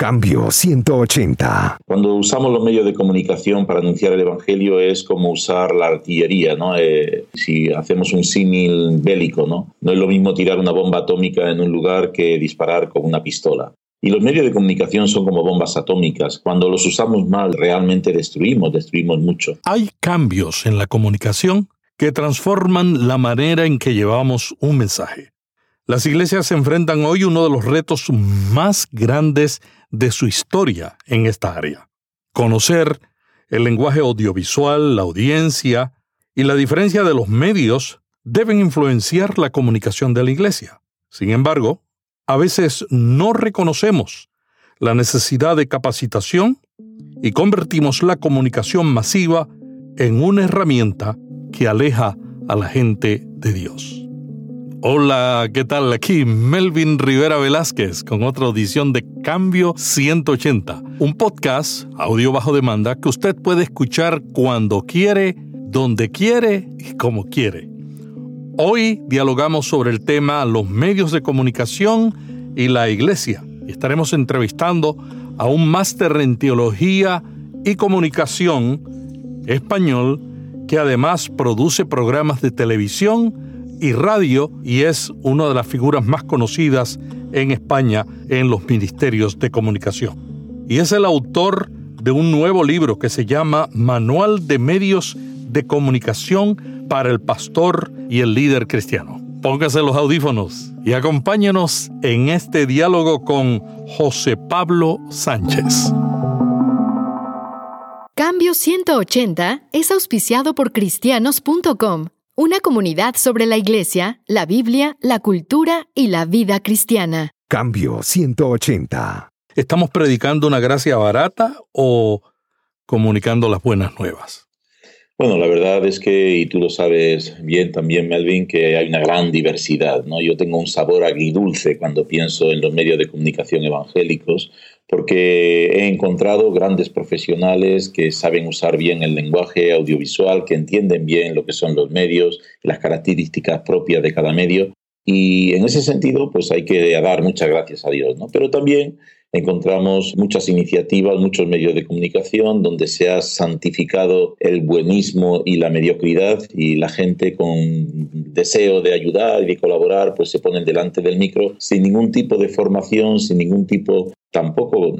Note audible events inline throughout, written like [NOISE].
Cambio 180. Cuando usamos los medios de comunicación para anunciar el Evangelio es como usar la artillería, ¿no? Eh, si hacemos un símil bélico, ¿no? No es lo mismo tirar una bomba atómica en un lugar que disparar con una pistola. Y los medios de comunicación son como bombas atómicas. Cuando los usamos mal, realmente destruimos, destruimos mucho. Hay cambios en la comunicación que transforman la manera en que llevamos un mensaje. Las iglesias se enfrentan hoy uno de los retos más grandes de su historia en esta área. Conocer el lenguaje audiovisual, la audiencia y la diferencia de los medios deben influenciar la comunicación de la iglesia. Sin embargo, a veces no reconocemos la necesidad de capacitación y convertimos la comunicación masiva en una herramienta que aleja a la gente de Dios. Hola, ¿qué tal? Aquí Melvin Rivera Velázquez con otra audición de Cambio 180, un podcast audio bajo demanda que usted puede escuchar cuando quiere, donde quiere y como quiere. Hoy dialogamos sobre el tema los medios de comunicación y la iglesia estaremos entrevistando a un máster en teología y comunicación español que además produce programas de televisión y radio y es una de las figuras más conocidas en España en los ministerios de comunicación. Y es el autor de un nuevo libro que se llama Manual de Medios de Comunicación para el Pastor y el Líder Cristiano. Póngase los audífonos y acompáñenos en este diálogo con José Pablo Sánchez. Cambio 180 es auspiciado por cristianos.com una comunidad sobre la Iglesia, la Biblia, la cultura y la vida cristiana. Cambio 180. ¿Estamos predicando una gracia barata o comunicando las buenas nuevas? Bueno, la verdad es que, y tú lo sabes bien también, Melvin, que hay una gran diversidad. ¿no? Yo tengo un sabor agridulce cuando pienso en los medios de comunicación evangélicos, porque he encontrado grandes profesionales que saben usar bien el lenguaje audiovisual, que entienden bien lo que son los medios, las características propias de cada medio. Y en ese sentido, pues hay que dar muchas gracias a Dios, ¿no? Pero también encontramos muchas iniciativas, muchos medios de comunicación donde se ha santificado el buenismo y la mediocridad y la gente con deseo de ayudar y de colaborar pues se ponen delante del micro sin ningún tipo de formación, sin ningún tipo tampoco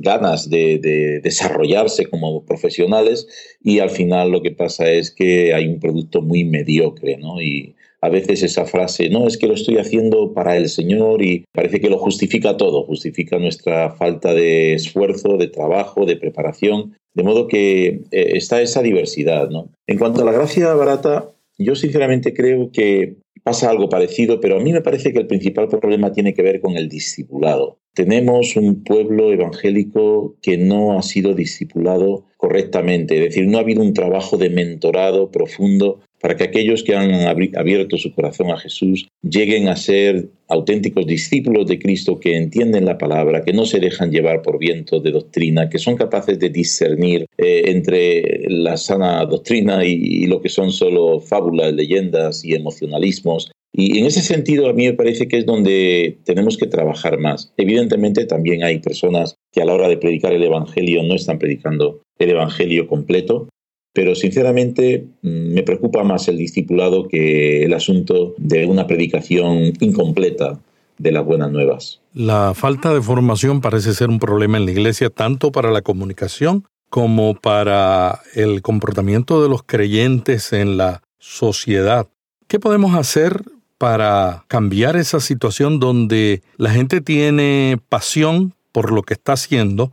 ganas de, de, desarrollarse como profesionales y al final lo que pasa es que hay un producto muy mediocre, ¿no? Y, a veces esa frase, no, es que lo estoy haciendo para el Señor y parece que lo justifica todo, justifica nuestra falta de esfuerzo, de trabajo, de preparación, de modo que eh, está esa diversidad. ¿no? En cuanto a la gracia barata, yo sinceramente creo que pasa algo parecido, pero a mí me parece que el principal problema tiene que ver con el discipulado. Tenemos un pueblo evangélico que no ha sido discipulado correctamente, es decir, no ha habido un trabajo de mentorado profundo para que aquellos que han abierto su corazón a Jesús lleguen a ser auténticos discípulos de Cristo que entienden la palabra, que no se dejan llevar por vientos de doctrina, que son capaces de discernir eh, entre la sana doctrina y, lo que son solo fábulas, leyendas y emocionalismos. Y en ese sentido a mí me parece que es donde tenemos que trabajar más. Evidentemente también hay personas que a la hora de predicar el Evangelio no están predicando el Evangelio completo, pero sinceramente mm, me preocupa más el discipulado que el asunto de una predicación incompleta de las buenas nuevas. La falta de formación parece ser un problema en la iglesia tanto para la comunicación como para el comportamiento de los creyentes en la sociedad. ¿Qué podemos hacer para cambiar esa situación donde la gente tiene pasión por lo que está haciendo,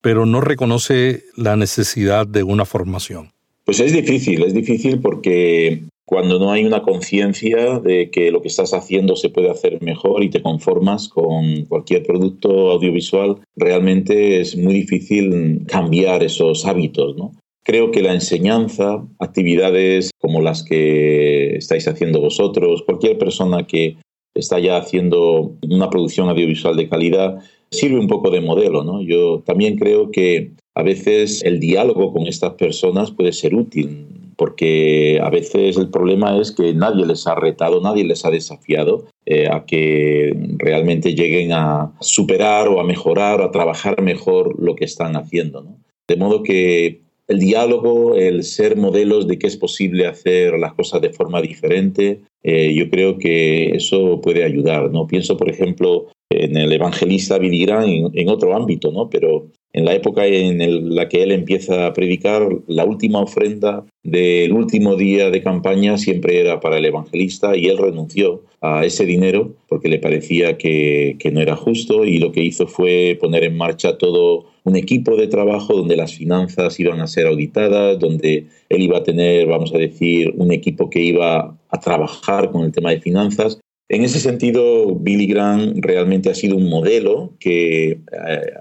pero no reconoce la necesidad de una formación? Pues es difícil, es difícil porque cuando no hay una conciencia de que lo que estás haciendo se puede hacer mejor y te conformas con cualquier producto audiovisual, realmente es muy difícil cambiar esos hábitos, ¿no? Creo que la enseñanza, actividades como las que estáis haciendo vosotros, cualquier persona que está ya haciendo una producción audiovisual de calidad, sirve un poco de modelo, ¿no? Yo también creo que a veces el diálogo con estas personas puede ser útil. porque a veces el problema es que nadie les ha retado, nadie les ha desafiado eh, a que realmente lleguen a superar o a mejorar o a trabajar mejor lo que están haciendo. De modo que el diálogo, el ser modelos de que es posible hacer las cosas de forma diferente, eh, yo creo que eso puede ayudar. ¿no? Pienso, por ejemplo, en el evangelista Billy Graham en, en otro ámbito, ¿no? pero en la época en la que él empieza a predicar, la última ofrenda del último día de campaña siempre era para el evangelista y él renunció a ese dinero porque le parecía que, que no era justo y lo que hizo fue poner en marcha todo un equipo de trabajo donde las finanzas iban a ser auditadas, donde él iba a tener, vamos a decir, un equipo que iba a trabajar con el tema de finanzas en ese sentido, Billy Graham realmente ha sido un modelo que eh,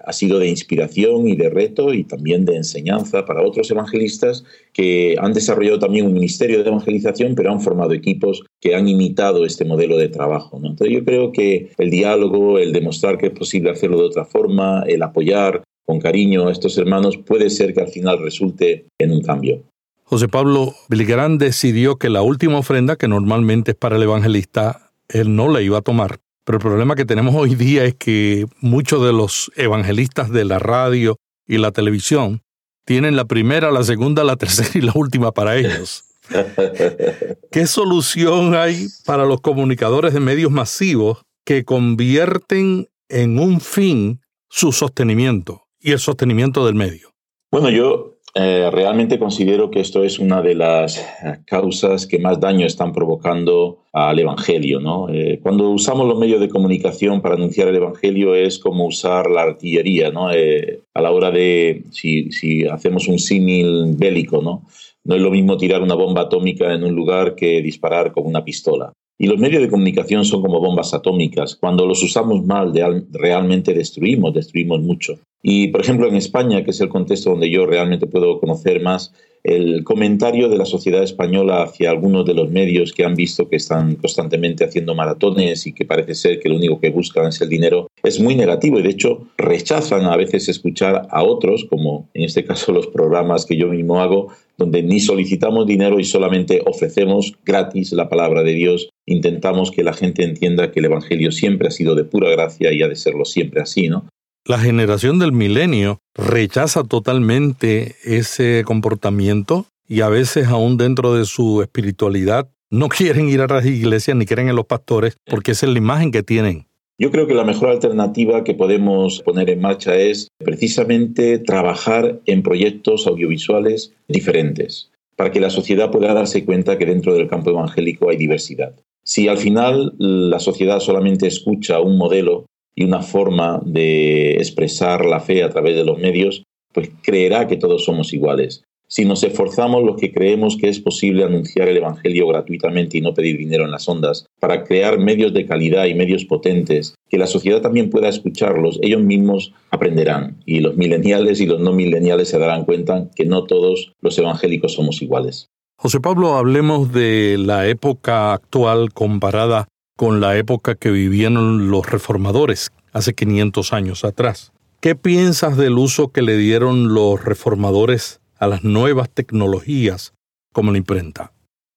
ha sido de inspiración y de reto y también de enseñanza para otros evangelistas que han desarrollado también un ministerio de evangelización, pero han formado equipos que han imitado este modelo de trabajo. Entonces yo creo que el diálogo, el demostrar que es posible hacerlo de otra forma, el apoyar con cariño a estos hermanos puede ser que al final resulte en un cambio. José Pablo Billy Graham decidió que la última ofrenda, que normalmente es para el evangelista, él no la iba a tomar. Pero el problema que tenemos hoy día es que muchos de los evangelistas de la radio y la televisión tienen la primera, la segunda, la [LAUGHS] tercera y la última para ellos. [LAUGHS] ¿Qué solución hay para los comunicadores de medios masivos que convierten en un fin su sostenimiento y el sostenimiento del medio? Bueno, yo eh, realmente considero que esto es una de las causas que más daño están provocando al Evangelio. ¿no? Eh, cuando usamos los medios de comunicación para anunciar el Evangelio es como usar la artillería ¿no? Eh, a la hora de, si, si hacemos un símil bélico, ¿no? no es lo mismo tirar una bomba atómica en un lugar que disparar con una pistola. Y los medios de comunicación son como bombas atómicas. Cuando los usamos mal, realmente destruimos, destruimos mucho. Y, por ejemplo, en España, que es el contexto donde yo realmente puedo conocer más, el comentario de la sociedad española hacia algunos de los medios que han visto que están constantemente haciendo maratones y que parece ser que lo único que buscan es el dinero, es muy negativo y de hecho rechazan a veces escuchar a otros, como en este caso los programas que yo mismo hago, donde ni solicitamos dinero y solamente ofrecemos gratis la palabra de Dios. Intentamos que la gente entienda que el Evangelio siempre ha sido de pura gracia y ha de serlo siempre así, ¿no? La generación del milenio rechaza totalmente ese comportamiento y a veces aún dentro de su espiritualidad no [LAUGHS] quieren ir a las iglesias ni quieren en los pastores porque es la imagen que tienen. Yo creo que la mejor alternativa que podemos poner en marcha es precisamente trabajar en proyectos audiovisuales diferentes para que la sociedad pueda darse cuenta que dentro del campo evangélico hay diversidad. Si al final la sociedad solamente escucha un modelo y una forma de expresar la fe a través de los medios, pues creerá que todos somos iguales. Si nos esforzamos los que creemos que es posible anunciar el Evangelio gratuitamente y no pedir dinero en las ondas, para crear medios de calidad y medios potentes, que la sociedad también pueda escucharlos, ellos mismos aprenderán y los mileniales y los no mileniales se darán cuenta que no todos los evangélicos somos iguales. José Pablo, hablemos de la época actual comparada con la época que vivían los reformadores hace 500 años atrás. ¿Qué piensas del uso que le dieron los reformadores a las nuevas tecnologías como la imprenta?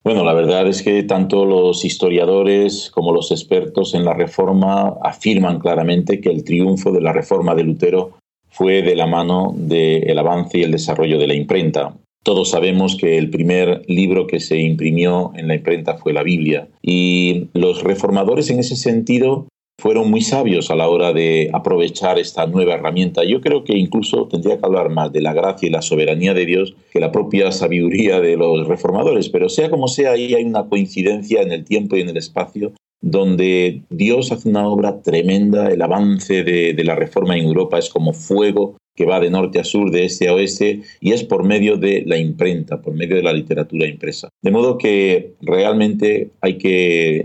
Bueno, la verdad es que tanto los historiadores como los expertos en la reforma afirman claramente que el triunfo de la reforma de Lutero fue de la mano del avance y el desarrollo de la imprenta. Todos sabemos que el primer libro que se imprimió en la imprenta fue la Biblia y los reformadores en ese sentido fueron muy sabios a la hora de aprovechar esta nueva herramienta. Yo creo que incluso tendría que hablar más de la gracia y la soberanía de Dios que la propia sabiduría de los reformadores, pero sea como sea, ahí hay una coincidencia en el tiempo y en el espacio donde Dios hace una obra tremenda, el avance de, la reforma en Europa es como fuego que va de norte a sur, de este a oeste, y es por medio de la imprenta, por medio de la literatura impresa. De modo que realmente hay que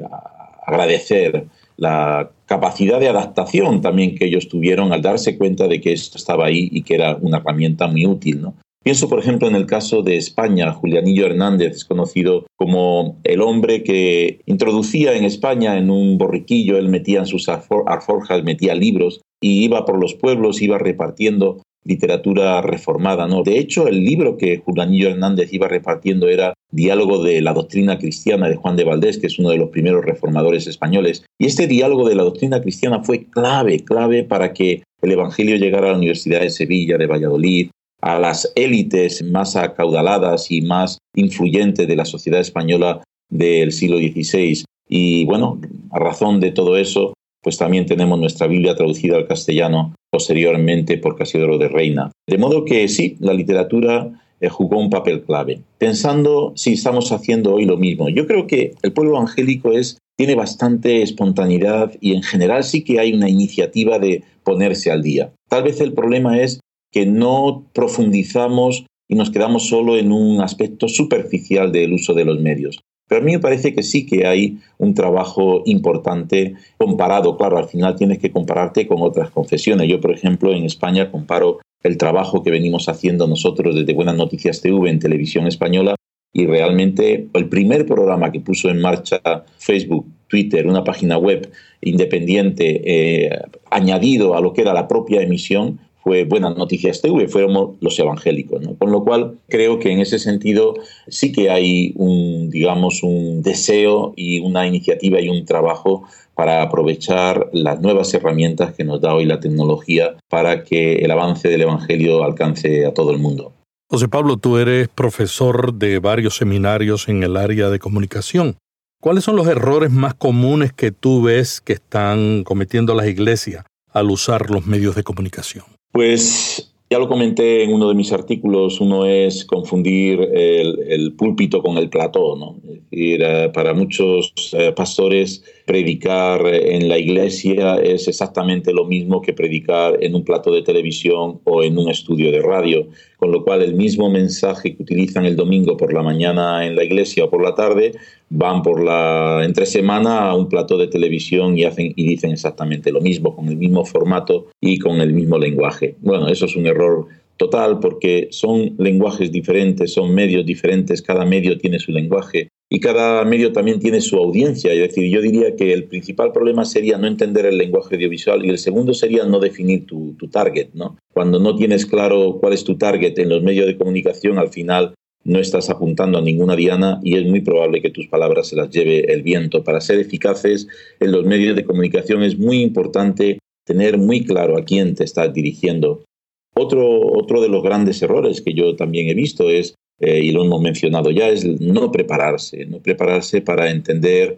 agradecer la capacidad de adaptación también que ellos tuvieron al darse cuenta de que esto estaba ahí y que era una herramienta muy útil. ¿no? Pienso, por ejemplo, en el caso de España. Julianillo Hernández es conocido como el hombre que introducía en España en un borriquillo, él metía en sus alforjas, metía libros y iba por los pueblos, iba repartiendo literatura reformada. ¿no? De hecho, el libro que Julianillo Hernández iba repartiendo era Diálogo de la Doctrina Cristiana de Juan de Valdés, que es uno de los primeros reformadores españoles. Y este diálogo de la doctrina cristiana fue clave, clave para que el Evangelio llegara a la Universidad de Sevilla, de Valladolid, a las élites más acaudaladas y más influyentes de la sociedad española del siglo XVI. Y bueno, a razón de todo eso, pues también tenemos nuestra Biblia traducida al castellano posteriormente por Casiodoro de Reina. De modo que sí, la literatura eh, jugó un papel clave. Pensando si estamos haciendo hoy lo mismo, yo creo que el pueblo evangélico tiene bastante espontaneidad y en general sí que hay una iniciativa de ponerse al día. Tal vez el problema es que no profundizamos y nos quedamos solo en un aspecto superficial del uso de los medios. Pero a mí me parece que sí que hay un trabajo importante comparado. Claro, al final tienes que compararte con otras confesiones. Yo, por ejemplo, en España comparo el trabajo que venimos haciendo nosotros desde Buenas Noticias TV en televisión española y realmente el primer programa que puso en marcha Facebook, Twitter, una página web independiente eh, añadido a lo que era la propia emisión fue Buenas Noticias TV, fuéramos los evangélicos. ¿no? Con lo cual, creo que en ese sentido sí que hay un, digamos, un deseo y una iniciativa y un trabajo para aprovechar las nuevas herramientas que nos da hoy la tecnología para que el avance del Evangelio alcance a todo el mundo. José Pablo, tú eres profesor de varios seminarios en el área de comunicación. ¿Cuáles son los errores más comunes que tú ves que están cometiendo las iglesias al usar los medios de comunicación? Pues ya lo comenté en uno de mis artículos, uno es confundir el, púlpito con el plató, ¿no? Es decir, eh, para muchos eh, pastores predicar en la iglesia es exactamente lo mismo que predicar en un plato de televisión o en un estudio de radio, con lo cual el mismo mensaje que utilizan el domingo por la mañana en la iglesia o por la tarde van por la entre semana a un plato de televisión y hacen y dicen exactamente lo mismo con el mismo formato y con el mismo lenguaje. Bueno, eso es un error total porque son lenguajes diferentes, son medios diferentes, cada medio tiene su lenguaje y cada medio también tiene su audiencia. Es decir, yo diría que el principal problema sería no entender el lenguaje audiovisual y el segundo sería no definir tu, target. ¿no? Cuando no tienes claro cuál es tu target en los medios de comunicación, al final no estás apuntando a ninguna diana y es muy probable que tus palabras se las lleve el viento. Para ser eficaces en los medios de comunicación es muy importante tener muy claro a quién te estás dirigiendo. Otro, otro de los grandes errores que yo también he visto es eh, y lo hemos mencionado ya, es no prepararse, no prepararse para entender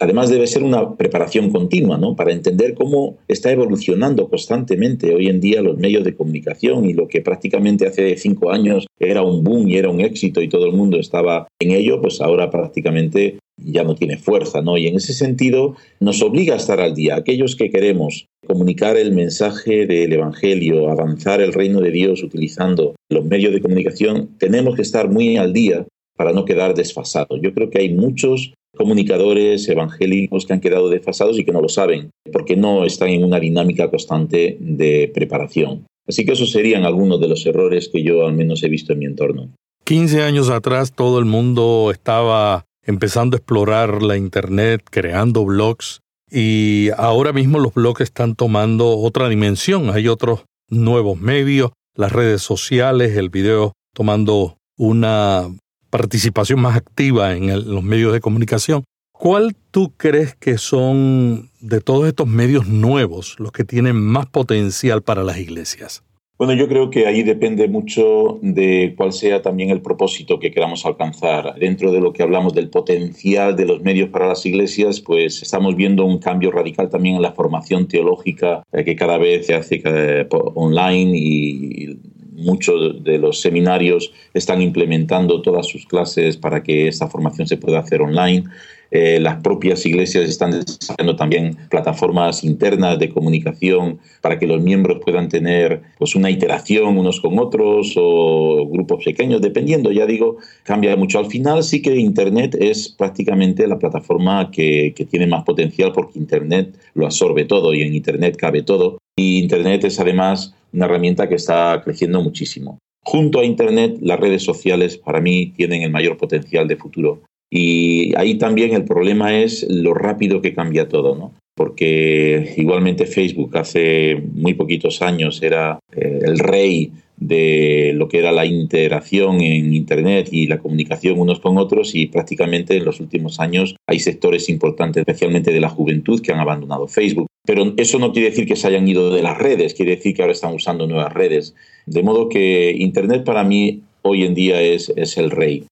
Además debe ser una preparación continua, ¿no? Para entender cómo está evolucionando constantemente hoy en día los medios de comunicación y lo que prácticamente hace cinco años era un boom y era un éxito y todo el mundo estaba en ello, pues ahora prácticamente ya no tiene fuerza, ¿no? Y en ese sentido nos obliga a estar al día. Aquellos que queremos comunicar el mensaje del Evangelio, avanzar el reino de Dios utilizando los medios de comunicación, tenemos que estar muy al día para no quedar desfasados. Yo creo que hay muchos comunicadores evangélicos que han quedado desfasados y que no lo saben, porque no están en una dinámica constante de preparación. Así que esos serían algunos de los errores que yo al menos he visto en mi entorno. 15 años atrás todo el mundo estaba empezando a explorar la Internet, creando blogs, y ahora mismo los blogs están tomando otra dimensión. Hay otros nuevos medios, las redes sociales, el video tomando una participación más activa en los medios de comunicación. ¿Cuál tú crees que son de todos estos medios nuevos los que tienen más potencial para las iglesias? Bueno, yo creo que ahí depende mucho de cuál sea también el propósito que queramos alcanzar. Dentro de lo que hablamos del potencial de los medios para las iglesias, pues estamos viendo un cambio radical también en la formación teológica eh, que cada vez se hace eh, online y muchos de los seminarios están implementando todas sus clases para que esta formación se pueda hacer online. Eh, las propias iglesias están desarrollando también plataformas internas de comunicación para que los miembros puedan tener pues, una iteración unos con otros o grupos pequeños, dependiendo, ya digo, cambia mucho. Al final sí que Internet es prácticamente la plataforma que, que tiene más potencial porque Internet lo absorbe todo y en Internet cabe todo. Y Internet es además una herramienta que está creciendo muchísimo. Junto a Internet, las redes sociales para mí tienen el mayor potencial de futuro. Y ahí también el problema es lo rápido que cambia todo. ¿no? porque igualmente Facebook hace muy poquitos años era eh, el rey de lo que era la interacción en Internet y la comunicación unos con otros y prácticamente en los últimos años hay sectores importantes, especialmente de la juventud, que han abandonado Facebook. Pero eso no quiere decir que se hayan ido de las redes, quiere decir que ahora están usando nuevas redes. De modo que Internet para mí hoy en día es, es el rey.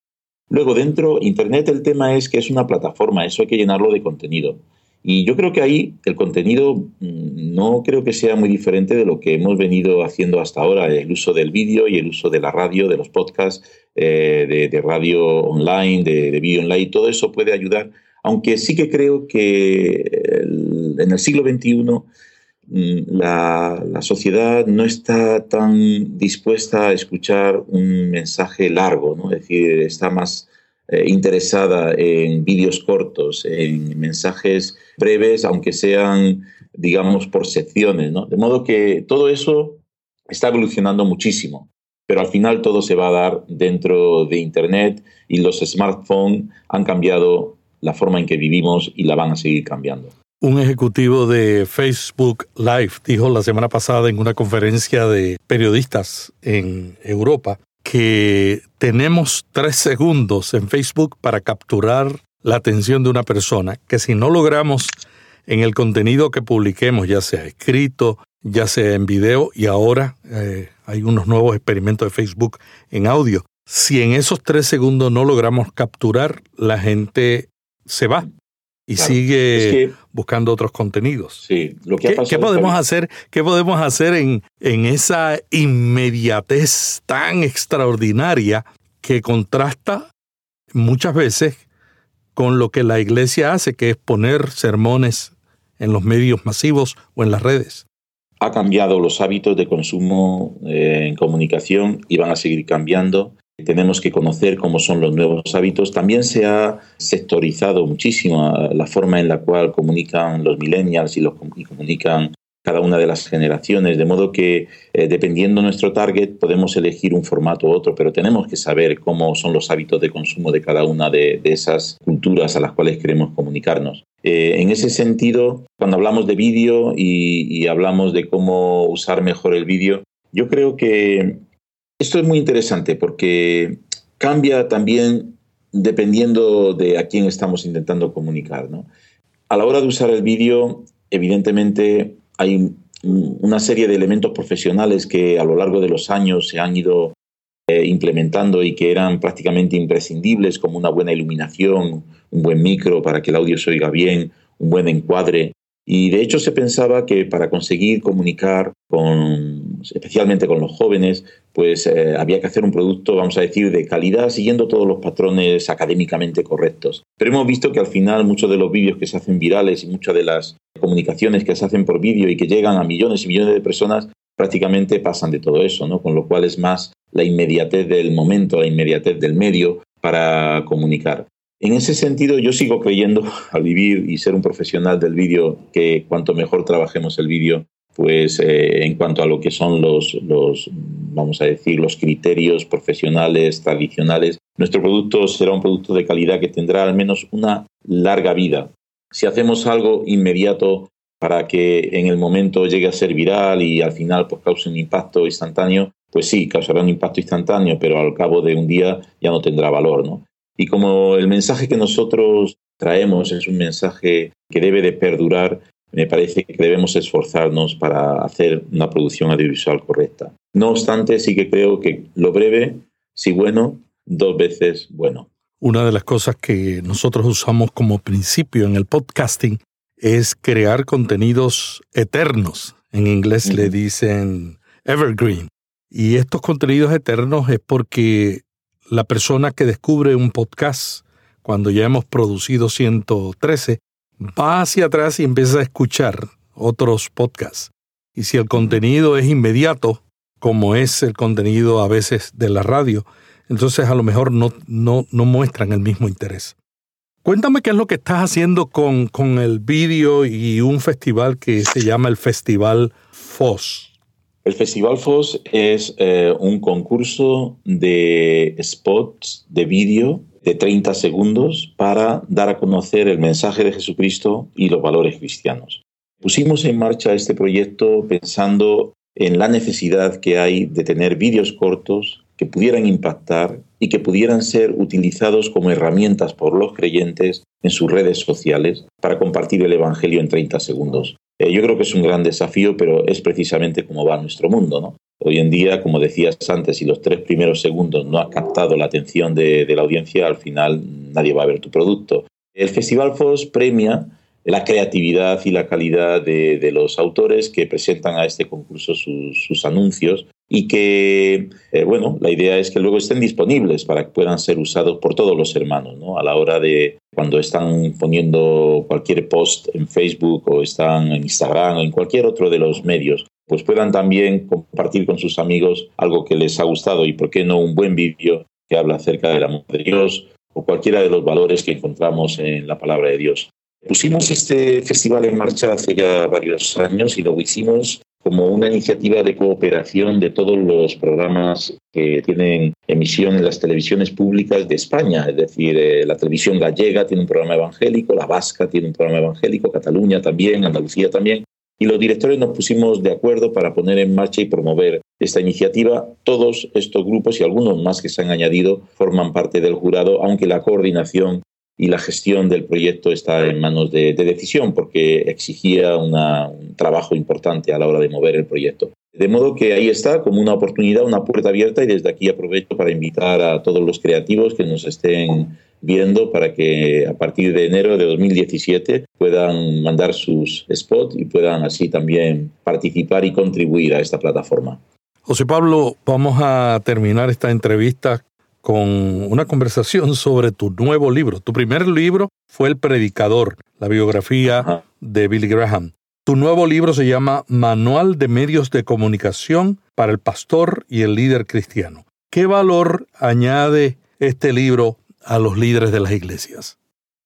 Luego dentro, Internet el tema es que es una plataforma, eso hay que llenarlo de contenido. Y yo creo que ahí el contenido mm, no creo que sea muy diferente de lo que hemos venido haciendo hasta ahora, el uso del vídeo y el uso de la radio, de los podcasts, eh, de, radio online, de, vídeo online, todo eso puede ayudar, aunque sí que creo que en el siglo XXI mm, la, sociedad no está tan dispuesta a escuchar un mensaje largo, ¿no? es decir, está más eh, interesada en vídeos cortos, en mensajes breves, aunque sean, digamos, por secciones. ¿no? De modo que todo eso está evolucionando muchísimo, pero al final todo se va a dar dentro de Internet y los smartphones han cambiado la forma en que vivimos y la van a seguir cambiando. Un ejecutivo de Facebook Live dijo la semana pasada en una conferencia de periodistas en Europa que tenemos tres segundos en Facebook para capturar la atención de una persona, que si no logramos en el contenido que publiquemos, ya sea escrito, ya sea en video, y ahora eh, hay unos nuevos experimentos de Facebook en audio, si en esos tres segundos no logramos capturar, la gente se va y sigue buscando otros contenidos. Sí, lo que ¿Qué, podemos hacer? ¿Qué podemos hacer en, en esa inmediatez tan extraordinaria que contrasta muchas veces con lo que la iglesia hace, que es poner sermones en los medios masivos o en las redes? Ha cambiado los hábitos de consumo eh, en comunicación y van a seguir cambiando tenemos que conocer cómo son los nuevos hábitos. También se ha sectorizado muchísimo la forma en la cual comunican los millennials y, los, comunican cada una de las generaciones, de modo que eh, dependiendo nuestro target podemos elegir un formato u otro, pero tenemos que saber cómo son los hábitos de consumo de cada una de, esas culturas a las cuales queremos comunicarnos. Eh, en ese sentido, cuando hablamos de vídeo y hablamos de cómo usar mejor el vídeo, yo creo que esto es muy interesante porque cambia también dependiendo de a quién estamos intentando comunicar. A la hora de usar el vídeo, evidentemente hay una serie de elementos profesionales que a lo largo de los años se han ido eh, implementando y que eran prácticamente imprescindibles, como una buena iluminación, un buen micro para que el audio se oiga bien, un buen encuadre, y de hecho se pensaba que para conseguir comunicar con, especialmente con los jóvenes, pues eh, había que hacer un producto, vamos a decir, de calidad, siguiendo todos los patrones académicamente correctos. Pero hemos visto que al final muchos de los vídeos que se hacen virales y muchas de las comunicaciones que se hacen por vídeo y que llegan a millones y millones de personas prácticamente pasan de todo eso, ¿no? Con lo cual es más la inmediatez del momento, la inmediatez del medio para comunicar. En ese sentido, yo sigo creyendo al vivir y ser un profesional del vídeo que cuanto mejor trabajemos el vídeo, pues eh, en cuanto a lo que son los, los, vamos a decir, los criterios profesionales tradicionales, nuestro producto será un producto de calidad que tendrá al menos una larga vida. Si hacemos algo inmediato para que en el momento llegue a ser viral y al final pues cause un impacto instantáneo, pues sí, causará un impacto instantáneo, pero al cabo de un día ya no tendrá valor, ¿no? Y como el mensaje que nosotros traemos es un mensaje que debe de perdurar, me parece que debemos esforzarnos para hacer una producción audiovisual correcta. No obstante, sí que creo que lo breve, si bueno, dos veces bueno. Una de las cosas que nosotros usamos como principio en el podcasting es crear contenidos eternos. En inglés le dicen evergreen. Y estos contenidos eternos es porque la persona que descubre un podcast cuando ya hemos producido 113 va hacia atrás y empieza a escuchar otros podcasts. Y si el contenido es inmediato, como es el contenido a veces de la radio, entonces a lo mejor no, no, no muestran el mismo interés. Cuéntame qué es lo que estás haciendo con, con el vídeo y un festival que se llama el Festival FOS. El Festival FOS es eh, un concurso de spots de vídeo de 30 segundos para dar a conocer el mensaje de Jesucristo y los valores cristianos. Pusimos en marcha este proyecto pensando en la necesidad que hay de tener vídeos cortos que pudieran impactar y que pudieran ser utilizados como herramientas por los creyentes en sus redes sociales para compartir el Evangelio en 30 segundos. Eh, yo creo que es un gran desafío, pero es precisamente como va nuestro mundo. ¿no? Hoy en día, como decías antes, si los tres primeros segundos no ha captado la atención de, la audiencia, al final nadie va a ver tu producto. El Festival FOS premia la creatividad y la calidad de, los autores que presentan a este concurso sus, anuncios y que, eh, bueno, la idea es que luego estén disponibles para que puedan ser usados por todos los hermanos, ¿no? A la hora de cuando están poniendo cualquier post en Facebook o están en Instagram o en cualquier otro de los medios, pues puedan también compartir con sus amigos algo que les ha gustado y, por qué no, un buen vídeo que habla acerca del amor de Dios o cualquiera de los valores que encontramos en la palabra de Dios. Pusimos este festival en marcha hace ya varios años y lo hicimos como una iniciativa de cooperación de todos los programas que tienen emisión en las televisiones públicas de España. Es decir, eh, la televisión gallega tiene un programa evangélico, la vasca tiene un programa evangélico, Cataluña también, Andalucía también. Y los directores nos pusimos de acuerdo para poner en marcha y promover esta iniciativa. Todos estos grupos y algunos más que se han añadido forman parte del jurado, aunque la coordinación y la gestión del proyecto está en manos de, decisión porque exigía un trabajo importante a la hora de mover el proyecto. De modo que ahí está como una oportunidad, una puerta abierta y desde aquí aprovecho para invitar a todos los creativos que nos estén viendo para que a partir de enero de 2017 puedan mandar sus spots y puedan así también participar y contribuir a esta plataforma. José Pablo, vamos a terminar esta entrevista con una conversación [LAUGHS] sobre tu nuevo libro. Tu primer libro fue El Predicador, la biografía de Billy Graham. Tu nuevo libro se llama Manual de Medios de Comunicación para el Pastor y el Líder Cristiano. ¿Qué valor añade este libro a los líderes de las iglesias?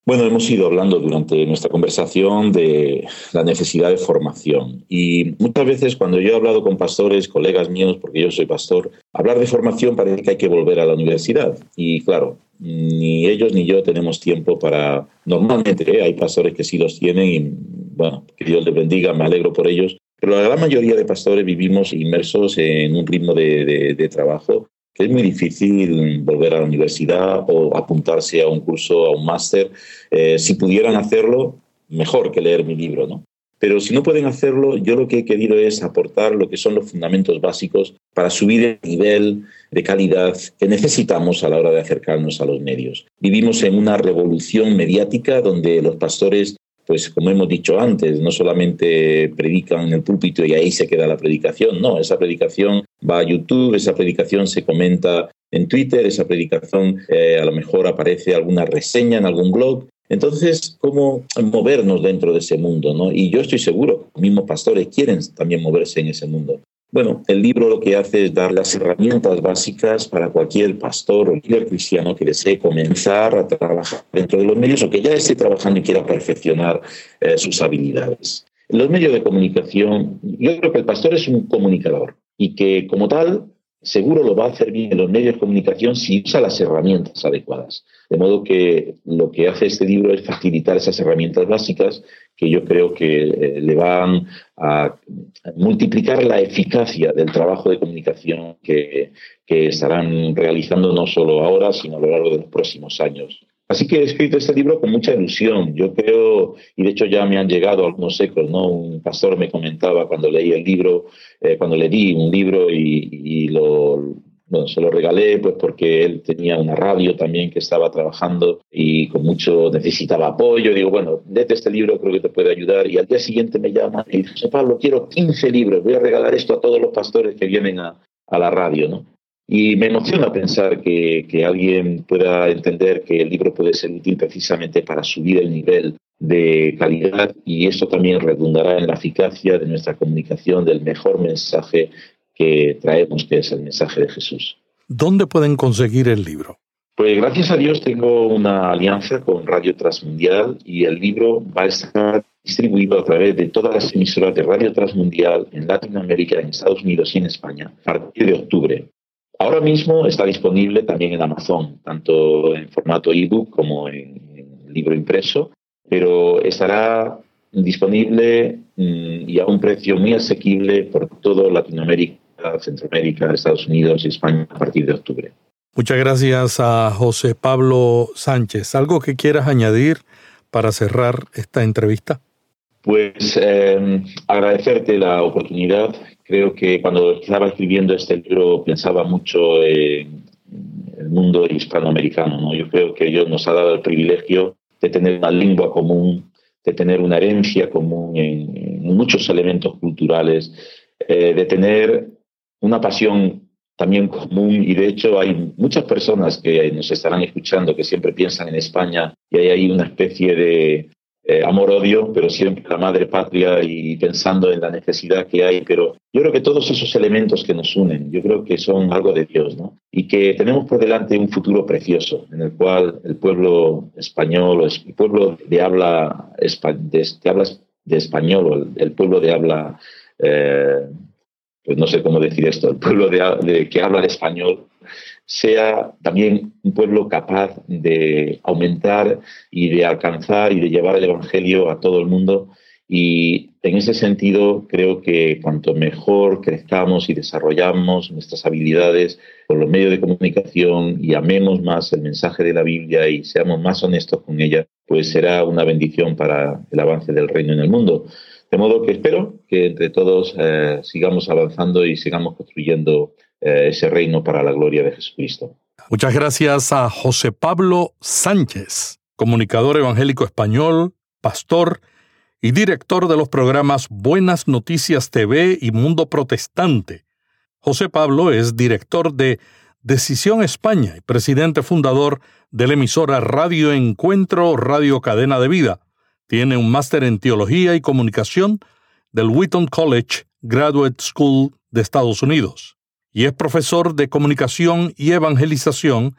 Bueno, hemos ido hablando durante nuestra conversación de la necesidad de formación. Y muchas veces cuando yo he hablado con pastores, colegas míos, porque yo soy pastor, hablar de formación parece que hay que volver a la universidad. Y claro, ni ellos ni yo tenemos tiempo para, normalmente ¿eh? hay pastores que sí los tienen y bueno, que Dios les bendiga, me alegro por ellos, pero la gran mayoría de pastores vivimos inmersos en un ritmo de trabajo que es muy difícil volver a la universidad o apuntarse a un curso, a un máster. Eh, si pudieran hacerlo, mejor que leer mi libro, ¿no? Pero si no pueden hacerlo, yo lo que he querido es aportar lo que son los fundamentos básicos para subir el nivel de calidad que necesitamos a la hora de acercarnos a los medios. Vivimos en una revolución mediática donde los pastores pues como hemos dicho antes, no solamente predican en el púlpito y ahí se queda la predicación, no, esa predicación va a YouTube, esa predicación se comenta en Twitter, esa predicación eh, a lo mejor aparece alguna reseña en algún blog. Entonces, ¿cómo movernos dentro de ese mundo? ¿no? Y yo estoy seguro, los mismos pastores quieren también moverse en ese mundo. Bueno, el libro lo que hace es dar las herramientas básicas para cualquier pastor o líder cristiano que desee comenzar a trabajar dentro de los medios o que ya esté trabajando y quiera perfeccionar eh, sus habilidades. Los medios de comunicación, yo creo que el pastor es un comunicador y que como tal seguro lo va a hacer bien en los medios de comunicación si usa las herramientas adecuadas. De modo que lo que hace este libro es facilitar esas herramientas básicas que yo creo que eh, le van a multiplicar la eficacia del trabajo de comunicación que, que estarán realizando no solo ahora, sino a lo largo de los próximos años. Así que he escrito este libro con mucha ilusión. Yo creo, y de hecho ya me han llegado algunos ecos, ¿no? Un pastor me comentaba cuando leí el libro, eh, cuando le di un libro y, lo, bueno, se lo regalé pues porque él tenía una radio también que estaba trabajando y con mucho necesitaba apoyo. Digo, bueno, léete este libro, creo que te puede ayudar. Y al día siguiente me llama y dice, Pablo, quiero 15 libros, voy a regalar esto a todos los pastores que vienen a, a la radio, ¿no? Y me emociona pensar que, que, alguien pueda entender que el libro puede ser útil precisamente para subir el nivel de calidad y eso también redundará en la eficacia de nuestra comunicación del mejor mensaje que traemos, que es el mensaje de Jesús. ¿Dónde pueden conseguir el libro? Pues gracias a Dios tengo una alianza con Radio Transmundial y el libro va a estar distribuido a través de todas las emisoras de Radio Transmundial en Latinoamérica, en Estados Unidos y en España a partir de octubre. Ahora mismo está disponible también en Amazon, tanto en formato ebook como en, libro impreso, pero estará disponible mm, y a un precio muy asequible por toda Latinoamérica, Centroamérica, Estados Unidos y España a partir de octubre. Muchas gracias a José Pablo Sánchez. ¿Algo que quieras añadir para cerrar esta entrevista? Pues eh, agradecerte la oportunidad. Creo que cuando estaba escribiendo este libro pensaba mucho en el mundo hispanoamericano. ¿no? Yo creo que Dios nos ha dado el privilegio de tener una lengua común, de tener una herencia común en, muchos elementos culturales, eh, de tener una pasión también común y de hecho hay muchas personas que nos estarán escuchando que siempre piensan en España y hay ahí una especie de eh, amor-odio, pero siempre la madre patria y pensando en la necesidad que hay. Pero yo creo que todos esos elementos que nos unen, yo creo que son algo de Dios, ¿no? Y que tenemos por delante un futuro precioso en el cual el pueblo español, el pueblo de habla, de, habla de español, el, pueblo de habla... Eh, pues no sé cómo decir esto, el pueblo de, que habla el español sea también un pueblo capaz de aumentar y de alcanzar y de llevar el Evangelio a todo el mundo. Y en ese sentido creo que cuanto mejor crezcamos y desarrollamos nuestras habilidades por los medios de comunicación y amemos más el mensaje de la Biblia y seamos más honestos con ella, pues será una bendición para el avance del reino en el mundo. De modo que espero que entre todos eh, sigamos avanzando y sigamos construyendo eh, ese reino para la gloria de Jesucristo. Muchas gracias a José Pablo Sánchez, comunicador evangélico español, pastor y director de los programas Buenas Noticias TV y Mundo Protestante. José Pablo es director de Decisión España y presidente fundador de la emisora Radio Encuentro Radio Cadena de Vida tiene un máster en Teología y Comunicación del Wheaton College Graduate School de Estados Unidos y es profesor de Comunicación y Evangelización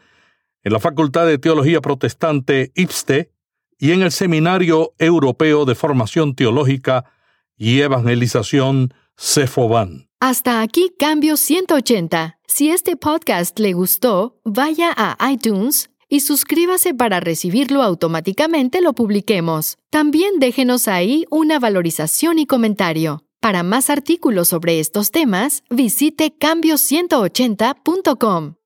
en la Facultad de Teología Protestante IPSTE y en el Seminario Europeo de Formación Teológica y Evangelización CEFOBAN. Hasta aquí Cambio 180. Si este podcast le gustó, vaya a iTunes y suscríbase para recibirlo automáticamente lo publiquemos. También déjenos ahí una valorización y comentario. Para más artículos sobre estos temas, visite cambio180.com.